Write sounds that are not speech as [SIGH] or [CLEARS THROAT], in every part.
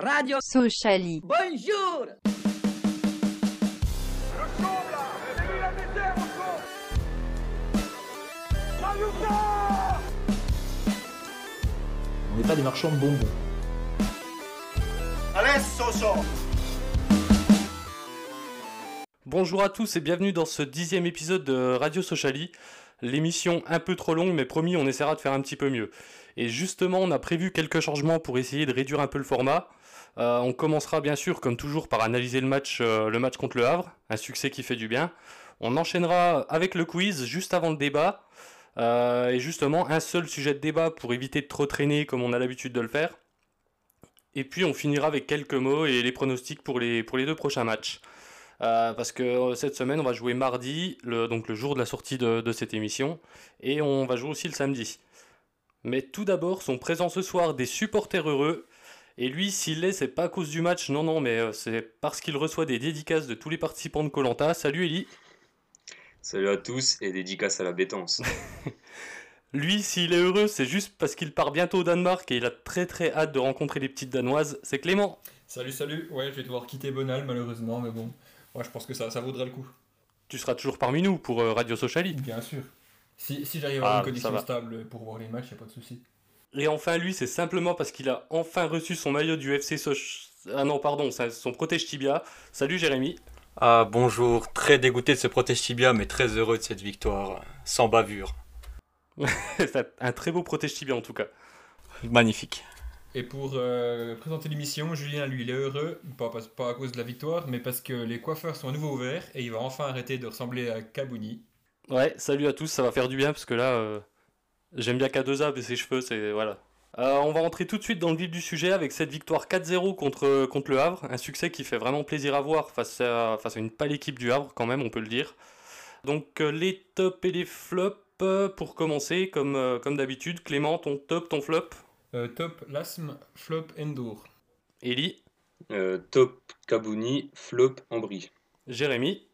Radio Sociali. Bonjour On n'est pas des marchands de bonbons. Bonjour à tous et bienvenue dans ce dixième épisode de Radio Sociali. L'émission un peu trop longue, mais promis, on essaiera de faire un petit peu mieux. Et justement, on a prévu quelques changements pour essayer de réduire un peu le format. Euh, on commencera bien sûr, comme toujours, par analyser le match, euh, le match contre le Havre, un succès qui fait du bien. On enchaînera avec le quiz juste avant le débat. Euh, et justement, un seul sujet de débat pour éviter de trop traîner comme on a l'habitude de le faire. Et puis on finira avec quelques mots et les pronostics pour les, deux prochains matchs. Parce que cette semaine, on va jouer mardi, donc le jour de la sortie de, de cette émission, et on va jouer aussi le samedi. Mais tout d'abord, sont présents ce soir des supporters heureux. Et lui, s'il l'est, c'est pas à cause du match, non, non, mais euh, c'est parce qu'il reçoit des dédicaces de tous les participants de Colanta. Salut Eli. Salut à tous et dédicace à la bétance. [LAUGHS] Lui, s'il est heureux, c'est juste parce qu'il part bientôt au Danemark et il a très très hâte de rencontrer les petites Danoises. C'est Clément. Salut, salut. Ouais, je vais devoir quitter Bonal malheureusement, mais bon. Ouais, je pense que ça, ça vaudrait le coup. Tu seras toujours parmi nous pour euh, Radio Sociali. Bien sûr. Si, si j'arrive à Ah, une connexion va. stable pour voir les matchs, y a pas de souci. Et enfin, lui, c'est simplement parce qu'il a enfin reçu son maillot du FC Soch... Ah non, pardon, c'est son protège tibia. Salut Jérémy. Ah bonjour, très dégoûté de ce protège tibia, mais très heureux de cette victoire, sans bavure. [LAUGHS] C'est un très beau protège tibia en tout cas. Magnifique. Et pour euh, présenter l'émission, Julien, lui, il est heureux, pas, pas, pas à cause de la victoire, mais parce que les coiffeurs sont à nouveau ouverts et il va enfin arrêter de ressembler à Kabouni. Ouais, salut à tous, ça va faire du bien parce que là, euh, j'aime bien K2A, mais ses cheveux, c'est. Voilà. Euh, on va rentrer tout de suite dans le vif du sujet avec cette victoire 4-0 contre, contre le Havre, un succès qui fait vraiment plaisir à voir face à, face à une pâle équipe du Havre, quand même, on peut le dire. Donc, euh, les tops et les flops, euh, pour commencer, comme, comme d'habitude. Clément, ton top, ton flop Euh, top, Lasm, Flop, Endur. Eli, Euh, top Kabouni, flop Ambry. Jérémy.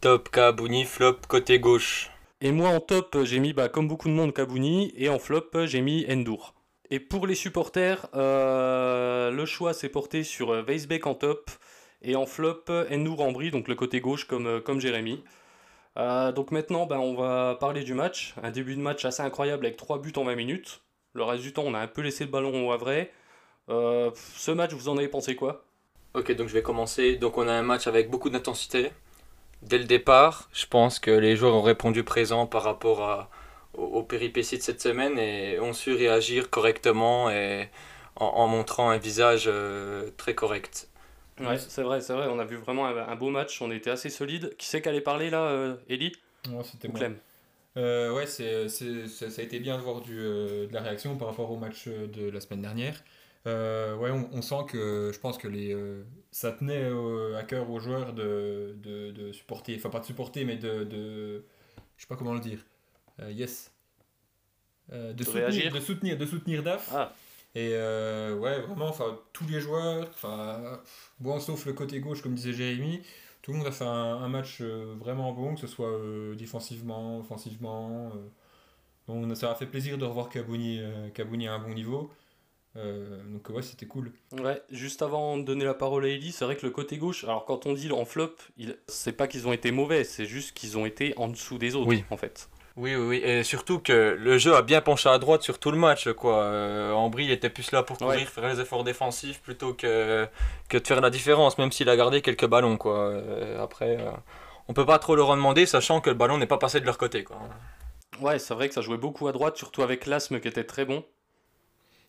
Top Kabouni, flop côté gauche. Et moi en top, j'ai mis bah, comme beaucoup de monde Kabouni et en flop, j'ai mis Endur. Et pour les supporters, euh, le choix s'est porté sur euh, Weisbeck en top et en flop, Endur en bris, donc le côté gauche comme, euh, comme Jérémy. Donc maintenant, bah, on va parler du match. Un début de match assez incroyable avec 3 buts en 20 minutes. Le reste du temps, on a un peu laissé le ballon au Havre. Ce match, vous en avez pensé quoi? Ok, donc je vais commencer. Donc on a un match avec beaucoup d'intensité. Dès le départ, je pense que les joueurs ont répondu présent par rapport à, aux, aux péripéties de cette semaine et ont su réagir correctement et en, en montrant un visage euh, très correct. Ouais, c'est vrai, c'est vrai. On a vu vraiment un, un beau match. On était assez solide. Qui c'est qui allait parler là, euh, Ouais, c'était moi. Clem? Euh, ouais, c'est, c'est- ça, ça a été bien de voir du, euh, de la réaction par rapport au match euh, de la semaine dernière. Euh, ouais, on, on sent que je pense que les, euh, ça tenait euh, à cœur aux joueurs de, de, de supporter, enfin pas de supporter, mais de, de je sais pas comment le dire. Euh, yes. Euh, de, soutenir, de soutenir, de soutenir DAF. Ah, Et euh, ouais, vraiment, enfin, tous les joueurs, enfin, bon, sauf le côté gauche, comme disait Jérémy, tout le monde a fait un, un match vraiment bon, que ce soit défensivement, offensivement. donc ça a fait plaisir de revoir Kabouni, euh, Kabouni à un bon niveau. Euh, donc ouais, c'était cool. Ouais, juste avant de donner la parole à Ellie, c'est vrai que le côté gauche, alors quand on dit en flop, il... c'est pas qu'ils ont été mauvais, c'est juste qu'ils ont été en dessous des autres, Oui. en fait. Oui, oui, oui, et surtout que le jeu a bien penché à droite sur tout le match, quoi. Euh, Ambry était plus là pour courir, Ouais. faire les efforts défensifs plutôt que, que de faire la différence, même s'il a gardé quelques ballons, quoi. Euh, après, euh, on peut pas trop leur en demander, sachant que le ballon n'est pas passé de leur côté, quoi. Ouais, c'est vrai que ça jouait beaucoup à droite, surtout avec l'asthme qui était très bon.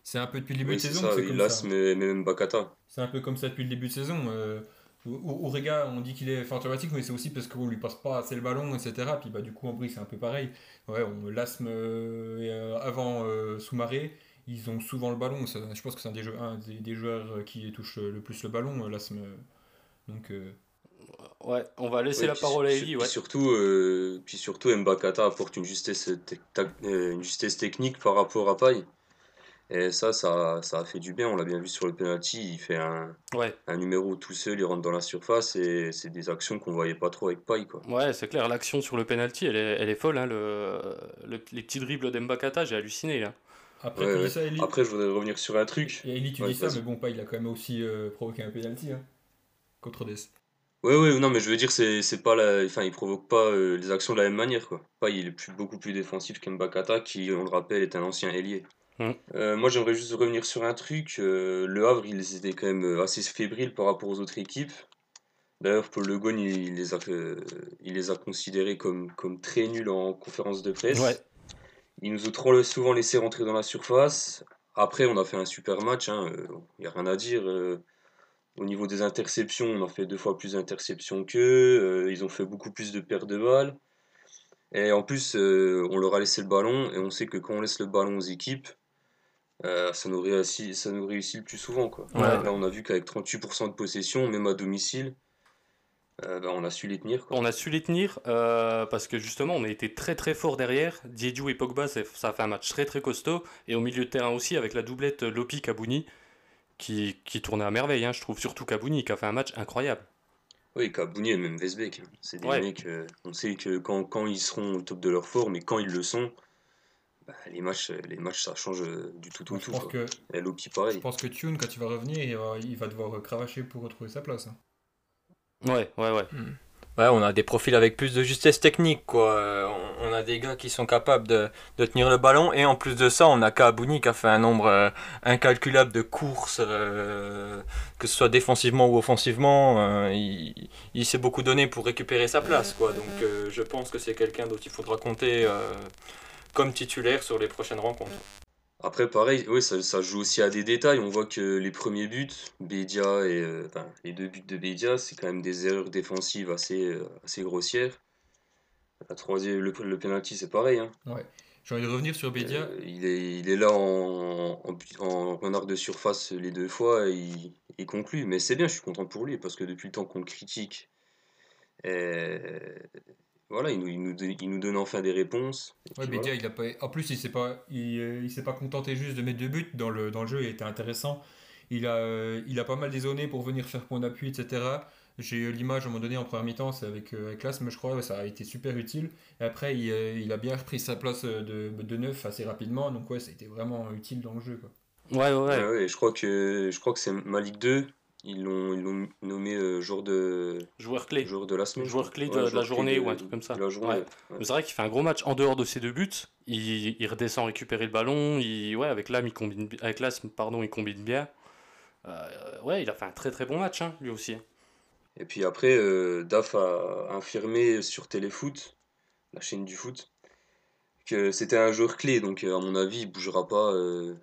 C'est un peu depuis le début Oui, de saison ça, c'est ça. mais, même Bakata. C'est un peu comme ça depuis le début de saison. Euh, Orega, on dit qu'il est fantomatique, mais c'est aussi parce qu'on lui passe pas assez le ballon, etc. Puis bah, du coup, en bris, c'est un peu pareil. Ouais, on l'asthme euh, euh, avant euh, Soumaré, ils ont souvent le ballon. Ça- je pense que c'est un des, jeux- un des, des joueurs qui touche le plus le ballon, l'asthme. Donc, euh, Ouais, on va laisser la puis parole à puis ouais. surtout, euh, puis surtout, Mbakata apporte une justesse, une justesse technique par rapport à Paille. Et ça, ça, ça a fait du bien. On l'a bien vu sur le penalty. Il fait un, Ouais, un numéro tout seul, il rentre dans la surface et c'est des actions qu'on voyait pas trop avec Paille, quoi. ouais c'est clair, l'action sur le penalty, elle est, elle est folle, hein, le, le- les petits dribbles d'Embakata, j'ai halluciné, là. Après, Ouais, tu dis ouais. ça, Eli. Après, je voudrais revenir sur un truc. Et Eli, tu Ouais, dis ça, mais bon, pas, il a quand même aussi euh, provoqué un penalty hein, contre Dess. Ouais, ouais, non, mais je veux dire, c'est c'est pas la... Enfin, il provoque pas euh, les actions de la même manière, quoi. Pas, il est plus, beaucoup plus défensif qu'Mbakata, qui, on le rappelle, est un ancien ailier. Mm. Euh, moi, j'aimerais juste revenir sur un truc. euh, le Havre, ils étaient quand même euh, assez fébriles par rapport aux autres équipes. D'ailleurs, Paul Le il, il les a, euh, il les a considérés comme, comme très nuls en conférence de presse. Ouais. Ils nous ont trop souvent laissé rentrer dans la surface. Après, on a fait un super match, il n'y a rien à dire. au niveau des interceptions, on a fait deux fois plus d'interceptions qu'eux. ils ont fait beaucoup plus de pertes de balles. Et en plus, on leur a laissé le ballon. Et on sait que quand on laisse le ballon aux équipes, euh, ça, nous réussit, ça nous réussit le plus souvent. Quoi. Ouais. Là, on a vu qu'avec 38% de possession, même à domicile, euh, bah, on a su les tenir. Quoi. On a su les tenir euh, parce que justement on a été très très fort derrière. Diédiou et Pogba, ça a fait un match très très costaud. Et au milieu de terrain aussi avec la doublette Lopi-Kabouni qui, qui tournait à merveille, hein, je trouve. Surtout Kabouni qui a fait un match incroyable. Oui, Kabouni et même Vesbeck. hein. C'est des Ouais. mecs, euh, on sait que quand, quand ils seront au top de leur forme et quand ils le sont, bah, les, matchs, les matchs ça change euh, du tout au je, tout. pense quoi. que, Et Lopi je pense que Tune, quand il va revenir, il va, il va devoir euh, cravacher pour retrouver sa place. hein. Ouais, ouais, ouais. Ouais, on a des profils avec plus de justesse technique, quoi. Euh, On, on a des gars qui sont capables de, de tenir le ballon, et en plus de ça, on a Kabouni qui a fait un nombre euh, incalculable de courses, euh, que ce soit défensivement ou offensivement. euh, il il s'est beaucoup donné pour récupérer sa place, quoi. Donc, euh, je pense que c'est quelqu'un dont il faudra compter euh, comme titulaire sur les prochaines rencontres. Après, pareil, ouais, ça, ça joue aussi à des détails. On voit que les premiers buts, Bedia et euh, enfin, les deux buts de Bedia, c'est quand même des erreurs défensives assez, euh, assez grossières. La troisième, le, le penalty, c'est pareil. Hein. J'ai envie de revenir sur Bédia. Euh, il, est, il est là en, en, en renard de surface les deux fois et il, il conclut. Mais c'est bien, je suis content pour lui parce que depuis le temps qu'on le critique, euh, voilà, il nous, il, nous, donne- il nous donne enfin des réponses. Ouais, Bédia, il a pas... En plus, il s'est pas, il, euh, il s'est pas contenté juste de mettre deux buts dans le, dans le jeu, il était intéressant. Il a, euh, il a pas mal dézonné pour venir faire point d'appui, etc. J'ai eu l'image à un moment donné en première mi-temps, c'est avec, euh, avec Lasme, je crois, ouais, ça a été super utile. Et après, il, il a bien repris sa place de, de neuf assez rapidement, donc ouais, ça a été vraiment utile dans le jeu. Quoi. Ouais, ouais, Ouais, ouais. ouais, je crois que, je crois que c'est Malik 2. Ils l'ont nommé euh, jour, de, Joueur clé. jour de la semaine. Joueur clé de- Ouais, de la journée ou un truc comme ça. Ouais. ouais. C'est vrai qu'il fait un gros match en dehors de ses deux buts. Il, il redescend récupérer le ballon. Il, ouais, avec l'âme, il combine, bi- avec l'Asm, pardon, il combine bien. Euh, ouais, il a fait un très très bon match, hein, lui aussi. Et puis après, euh, Daf a infirmé sur Téléfoot, la chaîne du foot, que c'était un joueur clé. Donc, euh, à mon avis, il bougera pas euh,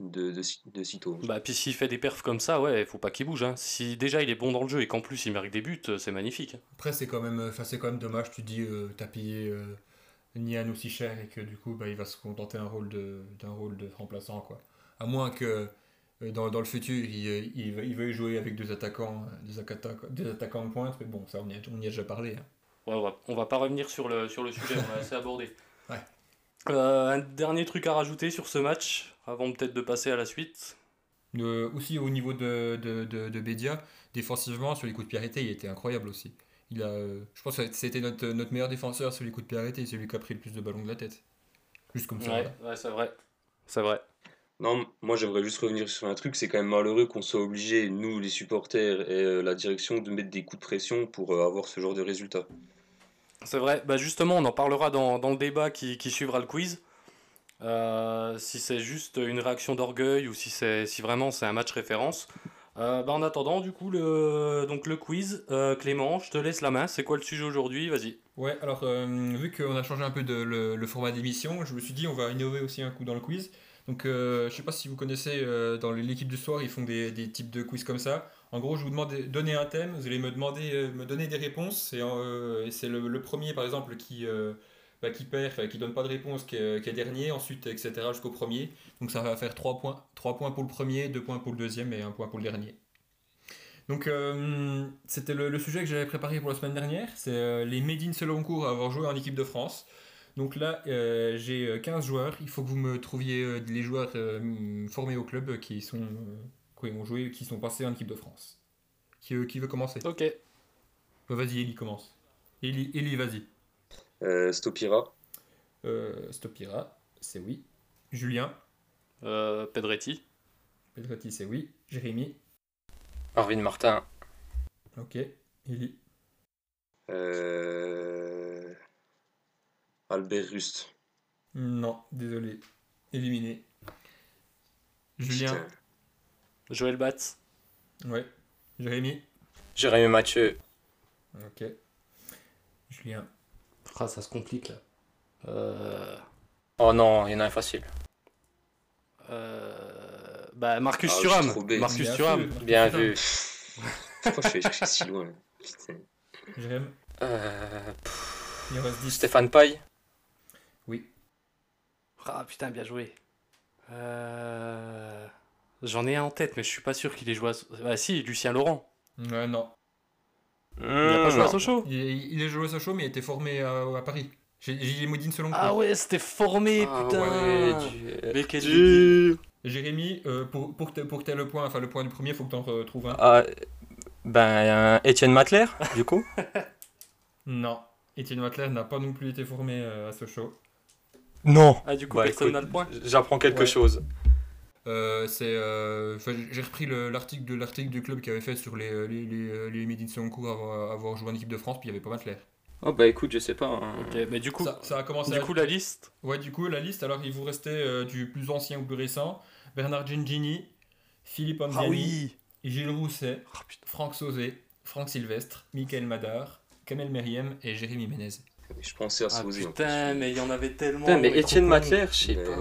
de, de, si- de sitôt. Bah, puis s'il fait des perfs comme ça, ouais, faut pas qu'il bouge. Hein. Si déjà il est bon dans le jeu et qu'en plus il marque des buts, c'est magnifique. Après, c'est quand, même, euh, enfin, c'est quand même dommage, tu dis, euh, t'as payé euh, Nian aussi cher et que du coup, bah, il va se contenter d'un rôle de, d'un rôle de remplaçant. Quoi. À moins que euh, dans, dans le futur, il, euh, il, il veuille jouer avec deux attaquants, des, attaquants, des attaquants de pointe, mais bon, ça, on y a, on y a déjà parlé. hein. Ouais, on va, on va pas revenir sur le, sur le sujet, on l'a assez abordé. [LAUGHS] Ouais. Euh, un dernier truc à rajouter sur ce match, avant peut-être de passer à la suite. Euh, aussi au niveau de, de, de, de Bédia, défensivement, sur les coups de pied arrêtés, il était incroyable aussi. Il a, euh, je pense que c'était notre, notre meilleur défenseur sur les coups de pied arrêtés, c'est lui qui a pris le plus de ballons de la tête. Juste comme ça. Ouais, c'est vrai. C'est vrai. Non, moi j'aimerais juste revenir sur un truc, c'est quand même malheureux qu'on soit obligé, nous les supporters et euh, la direction, de mettre des coups de pression pour euh, avoir ce genre de résultat. C'est vrai. Bah justement, on en parlera dans, dans le débat qui, qui suivra le quiz. Euh, si c'est juste une réaction d'orgueil ou si, si vraiment c'est un match référence. Euh, bah en attendant, du coup, le, donc le quiz, euh, Clément, je te laisse la main. C'est quoi le sujet aujourd'hui? Vas-y. Ouais, alors euh, vu qu'on a changé un peu de, le, format d'émission, je me suis dit on va innover aussi un coup dans le quiz. Donc je sais pas si vous connaissez dans l'équipe du soir, ils font des, des types de quiz comme ça. En gros, je vous demande de donner un thème, vous allez me demander, me donner des réponses, et, c'est le, premier par exemple qui, bah, qui perd, qui donne pas de réponse, qui est, qui est dernier, ensuite etc. jusqu'au premier. Donc ça va faire 3 points, 3 points pour le premier, 2 points pour le deuxième et 1 point pour le dernier. Donc euh, c'était le, le sujet que j'avais préparé pour la semaine dernière, c'est euh, les Made in Seloncourt à avoir joué en équipe de France. Donc là, euh, j'ai euh, 15 joueurs, il faut que vous me trouviez euh, les joueurs euh, formés au club qui sont euh, qui ont joué, qui sont passés en équipe de France. Qui, euh, qui veut commencer? Ok. Bah, Vas-y, Eli commence. Eli, Eli vas-y. Euh, Stopira, Euh, Stopira, c'est oui. Julien, Euh, Pedretti. Pedretti, c'est oui. Jérémy. Arvin Martin. Ok. Eli. Euh, Albert Rust. Non, désolé. Éliminé. Julien. Putain. Joël Batz. Ouais. Jérémy. Jérémy Mathieu. Ok. Julien. Ah, ça se complique là. Euh, Oh non, il y en a un facile. euh, Bah, Marcus Ah, Thuram. Marcus Bien Thuram. sûr. Bien vu. Pourquoi je vais chercher si loin. Jérémy. Euh, pff, Il en reste 10. Stéphane Paille. Oui. Ah putain, bien joué. Euh, J'en ai un en tête, mais je suis pas sûr qu'il ait joué à... Ah si, Lucien Laurent. Ouais, non. Il a pas joué à Sochaux Il, il est joué à Sochaux, mais il était formé à, à Paris. J'ai selon Ah ouais, c'était formé, Ah putain ouais, du- Mais quel du- Jérémy, euh, pour, pour, que t'aies- pour que tu aies le point, enfin le point du premier, faut que tu en retrouves un. Ah, ben, Étienne Matler, du coup. [LAUGHS] Non. Étienne Watler n'a pas non plus été formé euh, à Sochaux. Non. Ah du coup, Bah, personne n'a le point J'apprends quelque Ouais. chose. Euh, c'est, euh, j'ai repris le- l'article de l'article du club qui avait fait sur les, les, les, les Midi de Sonko avoir, avoir joué en équipe de France, puis il y avait pas Matler. Oh bah écoute, je sais pas. hein. Ok, mais du coup, Ça, ça a commencé du à- coup la liste Ouais, du coup, la liste, alors il vous restait euh, du plus ancien au plus récent Bernard Gingini, Philippe Anziani, Ah oui Gilles Rousset, Ah, putain. Franck Sauzé, Franck Sylvestre, Michael Madar, Kamel Meriem et Jérémy Ménez. Je pensais à Ah Sauzé. en putain, mais il y en avait tellement Putain, mais mais Étienne. Matler, je sais Mais- pas.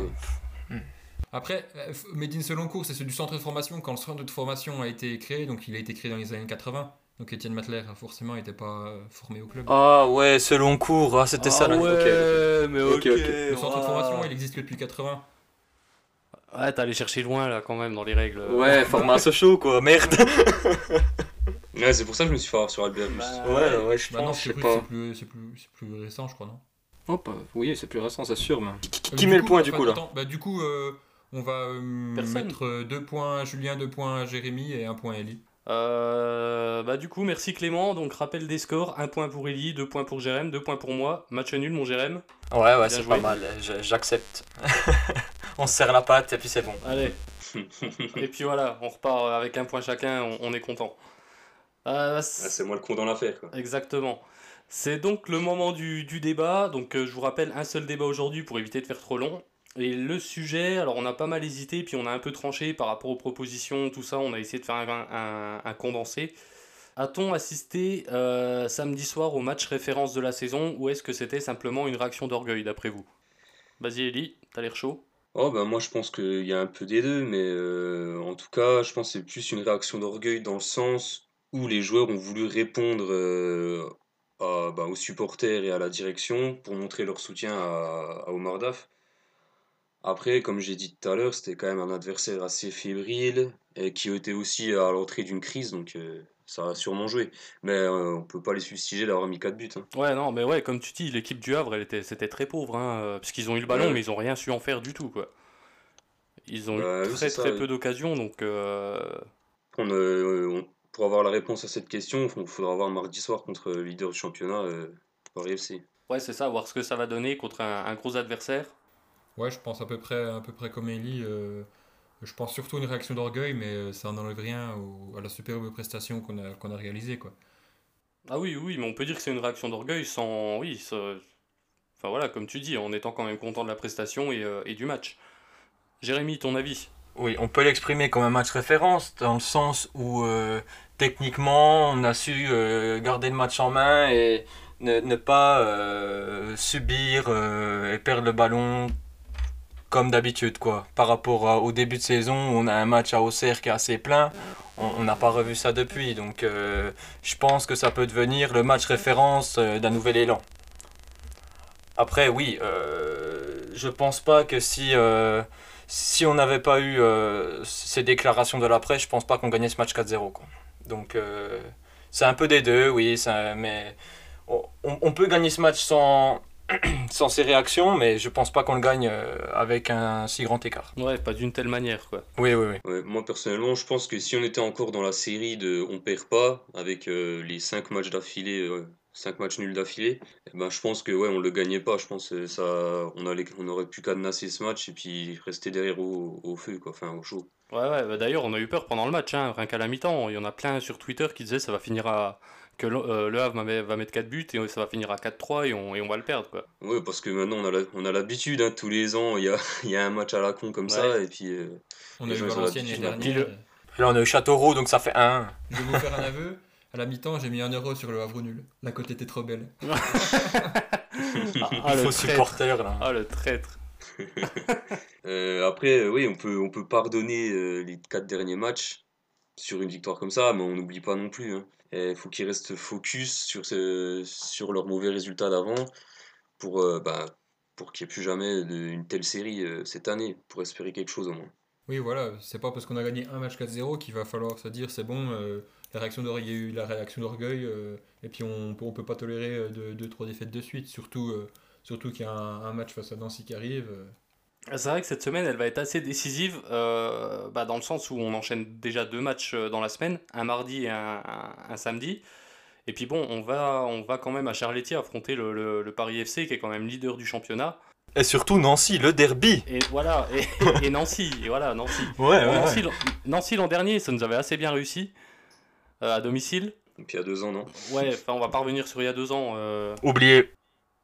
Après, euh, Médine Seloncourt, c'est celui du centre de formation. Quand le centre de formation a été créé, donc il a été créé dans les années 80. Donc Étienne Matler, forcément, n'était pas euh, formé au club. Ah ouais, selon cours, ah, c'était Ah ça. là. ouais, mais Ok, ok, ok. le centre de formation, il existe que depuis 80. Ouais, t'es allé chercher loin là quand même dans les règles. Ouais, [LAUGHS] format Sochaux quoi, merde. [LAUGHS] Ouais, c'est pour ça que je me suis fait avoir sur Albert. Bah, Ouais, ouais, je Bah non, pense, je c'est sais plus, pas. c'est plus, c'est plus, c'est plus récent, je crois, non? Bah, oui, c'est plus récent, c'est sûr. Mais... Qui, qui- Euh, qui met le point du coup là? attends, bah, Du coup, euh, on va euh, mettre 2 points à Julien, 2 points à Jérémy et 1 point à Ellie. Euh, bah du coup, merci Clément. Donc rappel des scores, un point pour Ellie, deux points pour Jérém, deux points pour moi. Match nul mon Jérém. Ouais, ouais, c'est joué. pas mal, j'accepte. [LAUGHS] on se serre la patte et puis c'est bon. Allez. [LAUGHS] Et puis voilà, on repart avec un point chacun, on, on est content. Euh, Ah, c'est moi le con dans l'affaire. quoi. Exactement. C'est donc le moment du, du débat. Donc euh, je vous rappelle un seul débat aujourd'hui pour éviter de faire trop long. Et le sujet, alors on a pas mal hésité, puis on a un peu tranché par rapport aux propositions, tout ça, on a essayé de faire un, un- condensé. A-t-on assisté euh, samedi soir au match référence de la saison ou est-ce que c'était simplement une réaction d'orgueil d'après vous? Vas-y Ellie, t'as l'air chaud Oh, bah, moi je pense qu'il y a un peu des deux, mais euh, en tout cas, je pense que c'est plus une réaction d'orgueil dans le sens où les joueurs ont voulu répondre euh, bah, aux supporters et à la direction pour montrer leur soutien à Omar Daf. Après, comme j'ai dit tout à l'heure, c'était quand même un adversaire assez fébrile et qui était aussi à l'entrée d'une crise, donc euh, ça a sûrement joué. Mais euh, on peut pas les fustiger d'avoir mis 4 buts. hein. Ouais, non, mais ouais, comme tu dis, l'équipe du Havre, elle était, c'était très pauvre, hein, parce qu'ils ont eu le ballon, Ouais. mais ils ont rien su en faire du tout, quoi. Ils ont Bah, eu oui, très ça, très oui. peu d'occasions, donc euh, On, euh, on- pour avoir la réponse à cette question, il faudra voir mardi soir contre le leader du championnat, Paris FC. ouais, c'est ça, voir ce que ça va donner contre un, un gros adversaire. Ouais, je pense à peu près, à peu près comme Ellie. euh, je pense surtout à une réaction d'orgueil, mais euh, ça n'enlève rien au- à la superbe prestation qu'on a, qu'on a réalisée. Quoi. Ah oui, oui, mais on peut dire que c'est une réaction d'orgueil sans, oui, ça- enfin voilà, comme tu dis, en étant quand même content de la prestation et, euh, et du match. Jérémy, ton avis? Oui, on peut l'exprimer comme un match référence, dans le sens où euh, techniquement on a su euh, garder le match en main et ne, ne pas euh, subir euh, et perdre le ballon comme d'habitude quoi. Par rapport au début de saison on a un match à Auxerre qui est assez plein, on n'a pas revu ça depuis. Donc euh, je pense que ça peut devenir le match référence euh, d'un nouvel élan. Après oui, euh, je pense pas que si... si on n'avait pas eu ces déclarations de la presse, je pense pas qu'on gagnait ce match 4-0. quoi. Donc c'est un peu des deux, oui, mais on peut gagner ce match sans, [CLEARS THROAT] sans ces réactions, mais je pense pas qu'on le gagne euh, avec un si grand écart. Ouais, pas d'une telle manière, quoi. Oui, oui, oui. Ouais, moi personnellement, je pense que si on était encore dans la série de on perd pas, avec euh, les 5 matchs d'affilée euh, cinq matchs nuls d'affilée. Eh ben, je pense que ouais, on le gagnait pas. Je pense que ça, on, allait, on aurait pu cadenasser ce match et puis rester derrière au, au feu, quoi, enfin au chaud. Ouais, ouais, bah d'ailleurs, on a eu peur pendant le match, hein, rien qu'à la mi-temps. Il y en a plein sur Twitter qui disaient ça va finir à. Que le, euh, le Havre va mettre 4 buts et ça va finir à 4-3 et on, et on va le perdre, quoi. Ouais, parce que maintenant, on a l'habitude, hein, tous les ans, il y a, [LAUGHS] il y a un match à la con comme ça, et puis. euh, On a eu Valenciennes l'année l'habitude, dernière. Là, on a eu Châteauroux, donc ça fait 1. Je vais vous faire un aveu. À la mi-temps, j'ai mis un euro sur le Havre nul. La cote était trop belle. [LAUGHS] Ah, le Faux traître. supporter, là. Ah, le traître. [LAUGHS] Euh, après, euh, oui, on peut, on peut pardonner euh, les quatre derniers matchs sur une victoire comme ça, mais on n'oublie pas non plus. Il faut qu'ils restent focus sur, ce, sur leurs mauvais résultats d'avant pour, euh, bah, pour qu'il n'y ait plus jamais une telle série euh, cette année, pour espérer quelque chose au moins. Oui, voilà, c'est pas parce qu'on a gagné un match 4-0 qu'il va falloir se dire c'est bon, euh, il y a eu la réaction d'orgueil, et puis on, on peut pas tolérer euh, deux, deux, trois défaites de suite, surtout, surtout qu'il y a un match face à Nancy qui arrive. C'est vrai que cette semaine, elle va être assez décisive, euh, bah, dans le sens où on enchaîne déjà deux matchs euh, dans la semaine, un mardi et un, un- un samedi. Et puis bon, on va, on va quand même à Charletti affronter le, le- le Paris FC, qui est quand même leader du championnat. Et surtout Nancy, le derby. Et voilà, et, [LAUGHS] et Nancy, et voilà, Nancy. Ouais, Nancy, l'an- Nancy l'an dernier, ça nous avait assez bien réussi, euh, à domicile. Et puis il y a deux ans, non? Ouais, enfin, on va pas revenir sur il y a deux ans. euh, Oublié.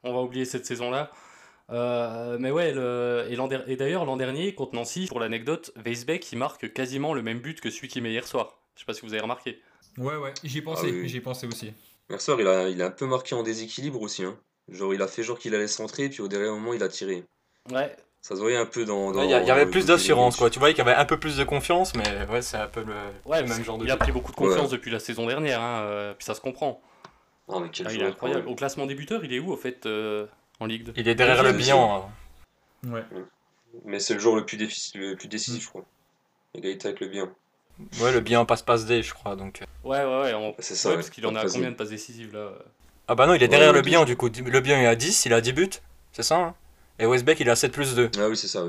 on va oublier cette saison-là. Euh, mais ouais, le- et, l'an der- et d'ailleurs, l'an dernier, contre Nancy, pour l'anecdote, Weisbeck, il marque quasiment le même but que celui qu'il met hier soir. Je sais pas si vous avez remarqué. Ouais, ouais, j'y ai pensé, Ah oui, j'y ai pensé aussi. Mercer, il a, il a un peu marqué en déséquilibre aussi. Hein. Genre, il a fait genre qu'il allait centrer, puis au dernier moment, il a tiré. Ouais, Ça se voyait un peu dans. Il y, avait plus d'assurance, quoi. Tu voyais qu'il y avait un peu plus de confiance, mais ouais, c'est un peu le, ouais le même genre de il a pris beaucoup de confiance Ouais. depuis la saison dernière, hein, euh, puis ça se comprend. Ah, mais quel Ah, il est incroyable. Au classement des buteurs, il est où, au fait, euh, en Ligue 2 Il est derrière le Deuxième, bilan. hein. Ouais. Mais c'est le joueur le plus, le plus décisif, je crois. Égalité avec le bien. Ouais, le bilan passe-passe D, je crois. Donc... euh. Ouais, ouais, ouais. on- C'est ça. ouais, ouais. parce qu'il en a combien de passes décisives là Ah bah non, il est derrière ouais, le bilan, du coup. Le bilan est à 10, il a 10 buts. C'est ça, hein Et Westbeck, il a 7 plus 2. Ah oui, c'est ça,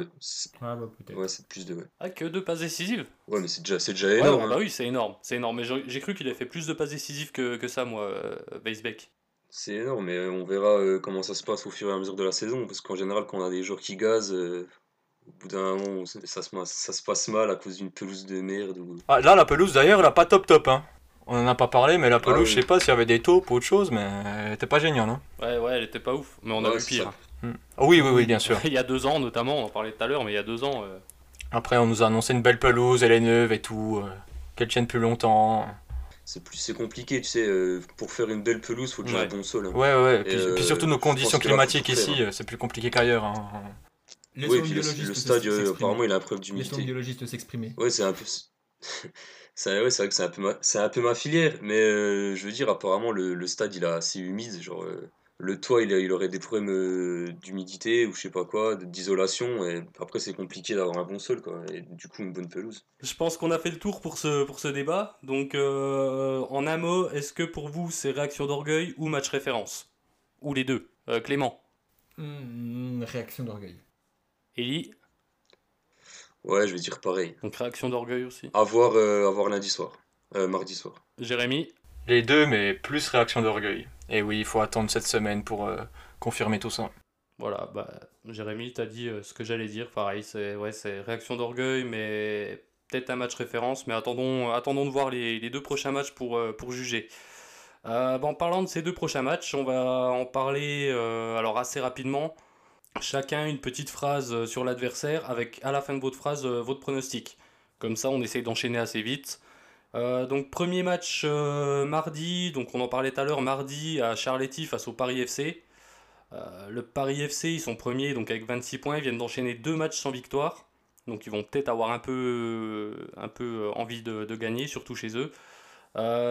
Ah, bah peut-être. Ouais, c'est plus de. Ouais, Ah, que deux passes décisives ouais mais c'est déjà, c'est déjà énorme. ouais, hein. bah oui, c'est énorme. C'est énorme. Mais j'ai cru qu'il avait fait plus de passes décisives que, que ça, moi, euh, Weisbeck. C'est énorme, mais on verra euh, comment ça se passe au fur et à mesure de la saison. Parce qu'en général, quand on a des joueurs qui gazent, euh, au bout d'un moment, on- ça se, ça se passe mal à cause d'une pelouse de merde. Ou... Ah, là, la pelouse, d'ailleurs, elle a pas top top, hein. On en a pas parlé, mais la pelouse, Ah oui. je sais pas s'il y avait des taupes ou autre chose, mais elle était pas géniale, hein. Ouais, ouais, elle était pas ouf. Mais on a Ouais, vu c'est pire. Hmm. Ah oui, oui, oui, bien sûr. [LAUGHS] il y a deux ans, notamment, on en parlait tout à l'heure, mais il y a deux ans. euh, Après, on nous a annoncé une belle pelouse, elle est neuve et tout. euh, Qu'elle tienne plus longtemps. C'est plus c'est compliqué, tu sais. euh, pour faire une belle pelouse, faut déjà Ouais. un bon sol. hein. Ouais, ouais, et puis, euh, puis surtout nos conditions climatiques ici, faire, euh, c'est plus compliqué qu'ailleurs. hein. Les Oui, puis le, stade, euh, apparemment, il a un preuve Les d'humidité. biologistes s'exprimer. Ouais, c'est un peu. c'est [LAUGHS] ouais, c'est vrai que c'est un peu ma... c'est un peu ma filière, mais euh, je veux dire, apparemment, le, le stade il est assez humide. Genre, euh, le toit il, aurait des problèmes euh, d'humidité ou je sais pas quoi, de- d'isolation. Et après, c'est compliqué d'avoir un bon sol, quoi. Et du coup, une bonne pelouse. Je pense qu'on a fait le tour pour ce, pour ce débat. Donc, euh, en un mot, est-ce que pour vous, c'est réaction d'orgueil ou match référence? Ou les deux? Euh, Clément Hmm, réaction d'orgueil. Eli Ouais, je vais dire pareil. Donc, réaction d'orgueil aussi. À voir, euh, à voir lundi soir. Euh, mardi soir. Jérémy Les deux, mais plus réaction d'orgueil. Et oui, il faut attendre cette semaine pour euh, confirmer tout ça. Voilà, bah, Jérémy, t'as dit euh, ce que j'allais dire. Pareil, c'est ouais, réaction d'orgueil, mais peut-être un match référence. Mais attendons, attendons de voir les, deux prochains matchs pour, euh, pour juger. Bah, en parlant de ces deux prochains matchs, on va en parler alors assez rapidement. Chacun une petite phrase sur l'adversaire avec à la fin de votre phrase votre pronostic. Comme ça, on essaye d'enchaîner assez vite. Euh, donc premier match euh, mardi, donc on en parlait tout à l'heure, mardi à Charletti face au Paris FC. Euh, le Paris FC, ils sont premiers donc avec 26 points, ils viennent d'enchaîner deux matchs sans victoire. Donc ils vont peut-être avoir un peu, envie de, gagner, surtout chez eux.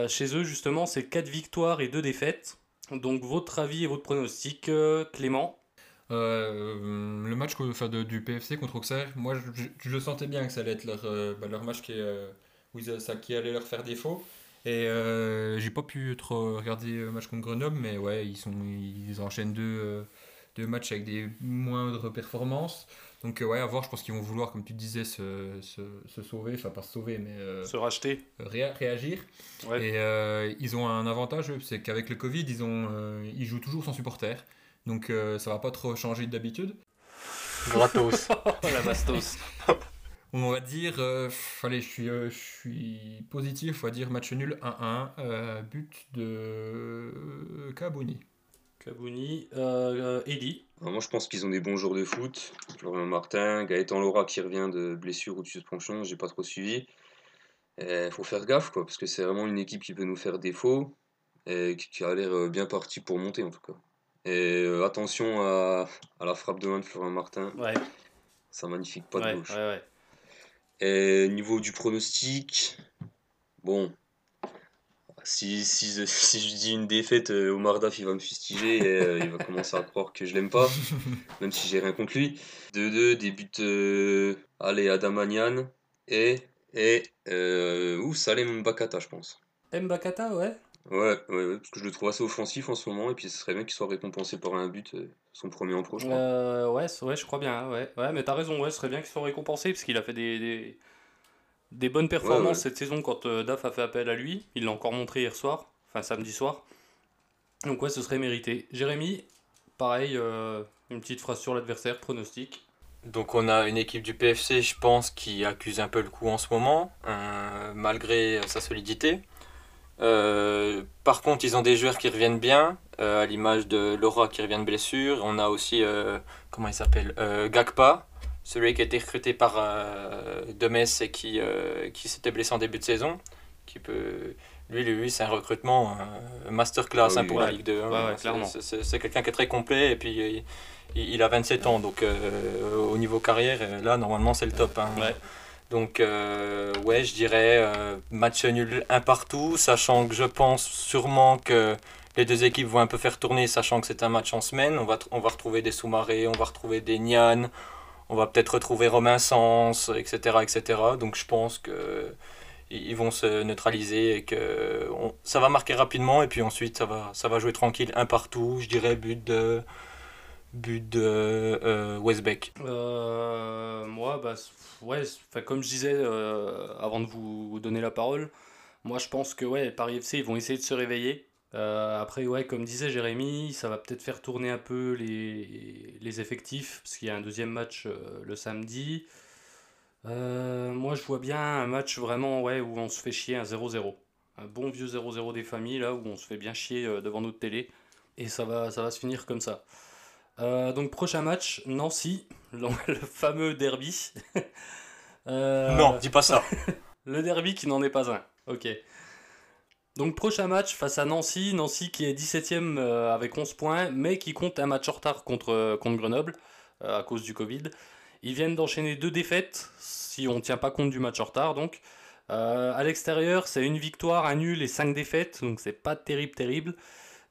Chez eux, justement, c'est 4 victoires et 2 défaites. Donc votre avis et votre pronostic, Clément? Le match enfin, du PFC contre Auxerre, moi je, je- je sentais bien que ça allait être leur, bah, match qui, euh, où ils- ça, qui allait leur faire défaut. Et euh, j'ai pas pu trop regarder le match contre Grenoble, mais ouais, ils, sont, ils enchaînent deux, euh, de matchs avec des moindres performances. Donc ouais, à voir, je pense qu'ils vont vouloir, comme tu disais, se, se, se sauver, enfin pas se sauver, mais se racheter, réagir. Et ils ont un avantage, c'est qu'avec le Covid, ils, ont, ils jouent toujours sans supporter. Donc ça va pas trop changer d'habitude. Gratos. [LAUGHS] la bastos. [LAUGHS] On va dire, euh, allez, je suis, euh, je suis positif, on va dire match nul 1-1, euh, but de Kabouni. Kabouni, Eli. moi je pense qu'ils ont des bons joueurs de foot. Florian Martin, Gaëtan Laura qui revient de blessure ou de suspension, j'ai pas trop suivi. Il faut faire gaffe quoi, parce que c'est vraiment une équipe qui peut nous faire défaut et qui a l'air bien partie pour monter en tout cas. Et attention à, à, la frappe de main de Florian Martin. Ouais. Ça magnifique pas de gauche. Ouais, ouais. Et niveau du pronostic, bon, si, si, [LAUGHS] si, je dis une défaite, euh, Omar Daf il va me fustiger et euh, il va commencer à croire que je l'aime pas, [LAUGHS] même si j'ai rien contre lui. 2-2, des buts, euh, allez, Adamanian et, et euh, ou Salem Mbakata, je pense. Mbakata, ouais. Ouais, ouais, parce que je le trouve assez offensif en ce moment et puis ce serait bien qu'il soit récompensé par un but, euh, son premier en pro, je crois. Euh, ouais, ouais, je crois bien, ouais. Ouais, mais t'as raison, ouais, ce serait bien qu'il soit récompensé parce qu'il a fait des, des, bonnes performances cette saison quand euh, Daf a fait appel à lui. Il l'a encore montré hier soir, enfin samedi soir. Donc ouais, ce serait mérité. Jérémy, pareil, une petite phrase sur l'adversaire, pronostic. Donc on a une équipe du PFC, je pense, qui accuse un peu le coup en ce moment, malgré sa solidité. Euh, par contre, ils ont des joueurs qui reviennent bien, euh, à l'image de Laura qui revient de blessure. On a aussi, euh, comment il s'appelle Gakpa, celui qui a été recruté par Demes et qui, qui s'était blessé en début de saison. Qui peut... Lui, lui c'est un recrutement masterclass ah hein, pour la Ligue 2. Hein. c'est quelqu'un qui est très complet et puis il, il a 27 ans. Donc au niveau carrière, là, normalement, c'est le top. Hein. Donc, euh, ouais, je dirais euh, match nul un partout, sachant que je pense sûrement que les deux équipes vont un peu faire tourner, sachant que c'est un match en semaine. On va, retrouver des sous-marées, on va retrouver des Nian, on va peut-être retrouver Romain Sens, etc., etc. Donc, je pense que ils vont se neutraliser et que ça va marquer rapidement et puis ensuite ça va, ça va jouer tranquille un partout. Je dirais but de but de euh, Westbeck euh, Moi, bah, ouais, comme je disais euh, avant de vous donner la parole, moi je pense que ouais, Paris FC ils vont essayer de se réveiller. après, ouais, comme disait Jérémy, ça va peut-être faire tourner un peu les, les effectifs, parce qu'il y a un deuxième match le samedi. moi je vois bien un match vraiment ouais, où on se fait chier un 0-0. Un bon vieux 0-0 des familles, là, où on se fait bien chier devant notre télé. Et ça va, ça va se finir comme ça. Euh, donc prochain match, Nancy, [LAUGHS] le, fameux derby. [LAUGHS] Euh, non, dis pas ça. [LAUGHS] le derby qui n'en est pas un. Ok. Donc prochain match face à Nancy, Nancy qui est 17ème euh, avec 11 points, mais qui compte un match en retard contre, contre Grenoble à cause du Covid. Ils viennent d'enchaîner deux défaites, si on ne tient pas compte du match en retard donc. à l'extérieur, c'est une victoire, un nul et cinq défaites, donc c'est pas terrible terrible.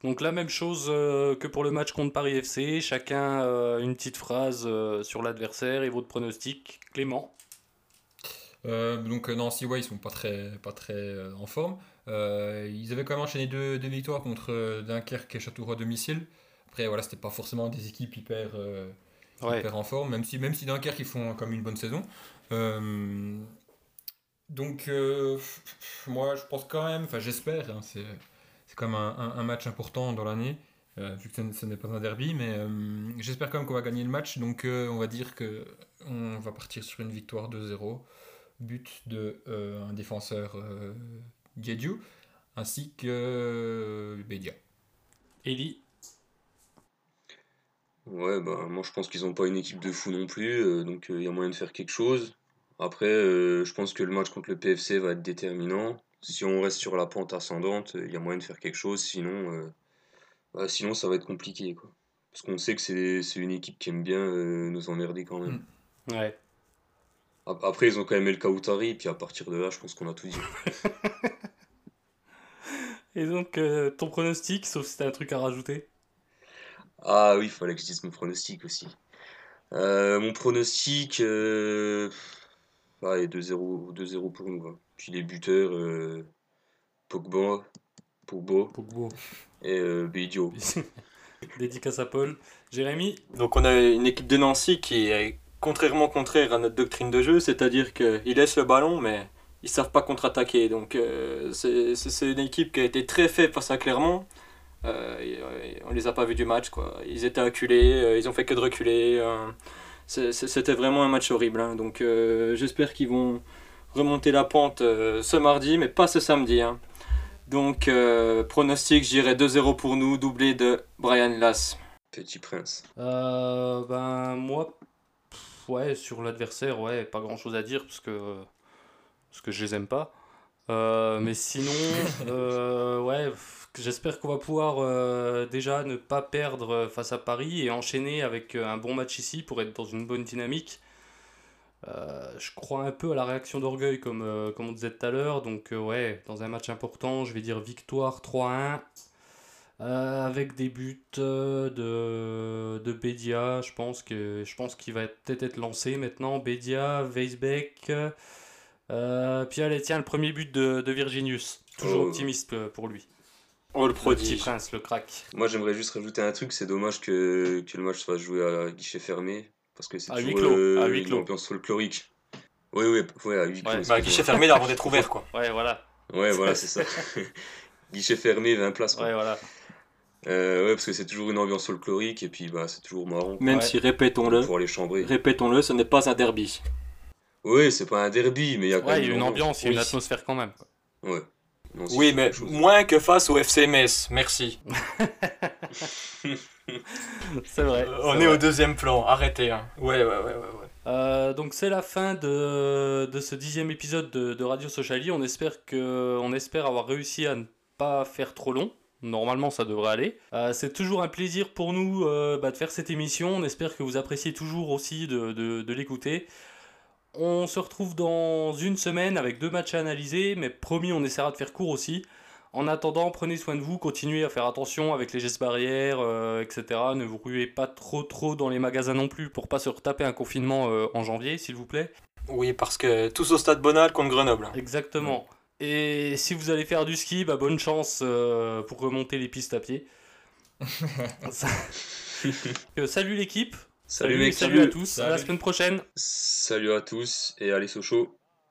Donc la même chose euh, que pour le match contre Paris FC, chacun euh, une petite phrase euh, sur l'adversaire et votre pronostic. Clément Donc Nancy, ouais, ils sont pas très, pas très en forme. ils avaient quand même enchaîné deux, victoires contre Dunkerque et Châteauroux à domicile. Après, voilà, c'était pas forcément des équipes hyper, hyper en forme, même si, même si Dunkerque ils font comme une bonne saison. donc moi, je pense quand même, enfin j'espère, hein, c'est comme un, match important dans l'année, euh, vu que ce n'est pas un derby, mais euh, j'espère quand même qu'on va gagner le match. Donc euh, on va dire que on va partir sur une victoire 2-0, but de un défenseur Diadiou, ainsi que Bédia. Eli? Ouais, bah, moi je pense qu'ils n'ont pas une équipe de fou non plus, donc il y a moyen de faire quelque chose. Après, je pense que le match contre le PFC va être déterminant si on reste sur la pente ascendante, il y a moyen de faire quelque chose, sinon, euh, sinon ça va être compliqué. Quoi. Parce qu'on sait que c'est une équipe qui aime bien euh, nous emmerder quand même. Mm. Ouais. Après, ils ont quand même El Kautari, puis à partir de là, je pense qu'on a tout dit. [LAUGHS] Et donc, euh, ton pronostic, sauf si t'as un truc à rajouter? Ah oui, il fallait que je dise mon pronostic aussi. mon pronostic, euh... ah, 2-0 pour nous. Puis les buteurs, euh, Pogba, Pogba, Pogba. et euh, [LAUGHS] Dédicace à Paul. Jérémy Donc on a une équipe de Nancy qui est contrairement contraire à notre doctrine de jeu, c'est-à-dire qu'ils laissent le ballon, mais ils savent pas contre-attaquer. Donc euh, c'est c'est une équipe qui a été très faible face à Clermont. Euh, euh, on les a pas vus du match, quoi. Ils étaient acculés, euh, ils ont fait que de reculer. euh, C'était vraiment un match horrible. hein. Donc euh, j'espère qu'ils vont remonter la pente euh, ce mardi, mais pas ce samedi. hein. Donc euh, pronostic, j'irai 2-0 pour nous, doublé de Brian Lass. Petit prince. Euh, ben moi, pff, ouais, sur l'adversaire, ouais, pas grand chose à dire parce que, parce que je les aime pas. Euh, mais sinon, [LAUGHS] euh, ouais, j'espère qu'on va pouvoir euh, déjà ne pas perdre face à Paris et enchaîner avec un bon match ici pour être dans une bonne dynamique. Euh, je crois un peu à la réaction d'orgueil comme, euh, comme on disait tout à l'heure. Donc euh, ouais, dans un match important, je vais dire victoire 3-1. Euh, avec des buts euh, de, de Bédia, je pense que je pense qu'il va peut-être être lancé maintenant. Bédia, Weisbeck. Euh, puis allez, tiens, le premier but de, de Virginius. Toujours Oh. optimiste pour lui. Oh le Le petit prodige. prince, le crack. Moi, j'aimerais juste rajouter un truc. C'est dommage que, que le match soit joué à guichet fermé. Parce que c'est À huis toujours clos, euh, à huis une clos. ambiance folklorique. Oui, oui, ouais, à huis clos. Ouais. Bah, guichet fermé, là, avant d'être ouvert, quoi. Ouais, voilà. Ouais, voilà, c'est ça. [LAUGHS] guichet fermé, 20 places. Quoi. Ouais, voilà. Euh, ouais, parce que c'est toujours une ambiance folklorique et puis bah, c'est toujours marrant. Même Ouais. si, On répétons-le, pouvoir les chambrer. répétons-le, ce n'est pas un derby. Oui, c'est pas un derby, mais il y a quand Ouais, même il y a une ambiance, il y a une Oui. atmosphère quand même. Ouais. Non, Oui, mais moins que face au FC Metz. Merci. [LAUGHS] [LAUGHS] C'est vrai. Euh, on est vrai. au deuxième plan. Arrêtez. Hein. Ouais, ouais, ouais, ouais. ouais. Euh, donc c'est la fin de, de ce dixième épisode de, de Radio Sociali. On espère, que, on espère avoir réussi à ne pas faire trop long. Normalement, ça devrait aller. Euh, c'est toujours un plaisir pour nous euh, bah, de faire cette émission. On espère que vous appréciez toujours aussi de, de- de l'écouter. On se retrouve dans une semaine avec deux matchs à analyser, mais promis, on essaiera de faire court aussi. En attendant, prenez soin de vous, continuez à faire attention avec les gestes barrières, euh, etc. Ne vous ruez pas trop trop dans les magasins non plus pour pas se retaper un confinement euh, en janvier, s'il vous plaît. Oui, parce que tous au stade Bonal contre Grenoble. Exactement. Et si vous allez faire du ski, bah, bonne chance euh, pour remonter les pistes à pied. [LAUGHS] Ça- [LAUGHS] Euh, salut l'équipe. Salut, mec, salut à tous. À la Salut. semaine prochaine. Salut à tous et allez Sochaux.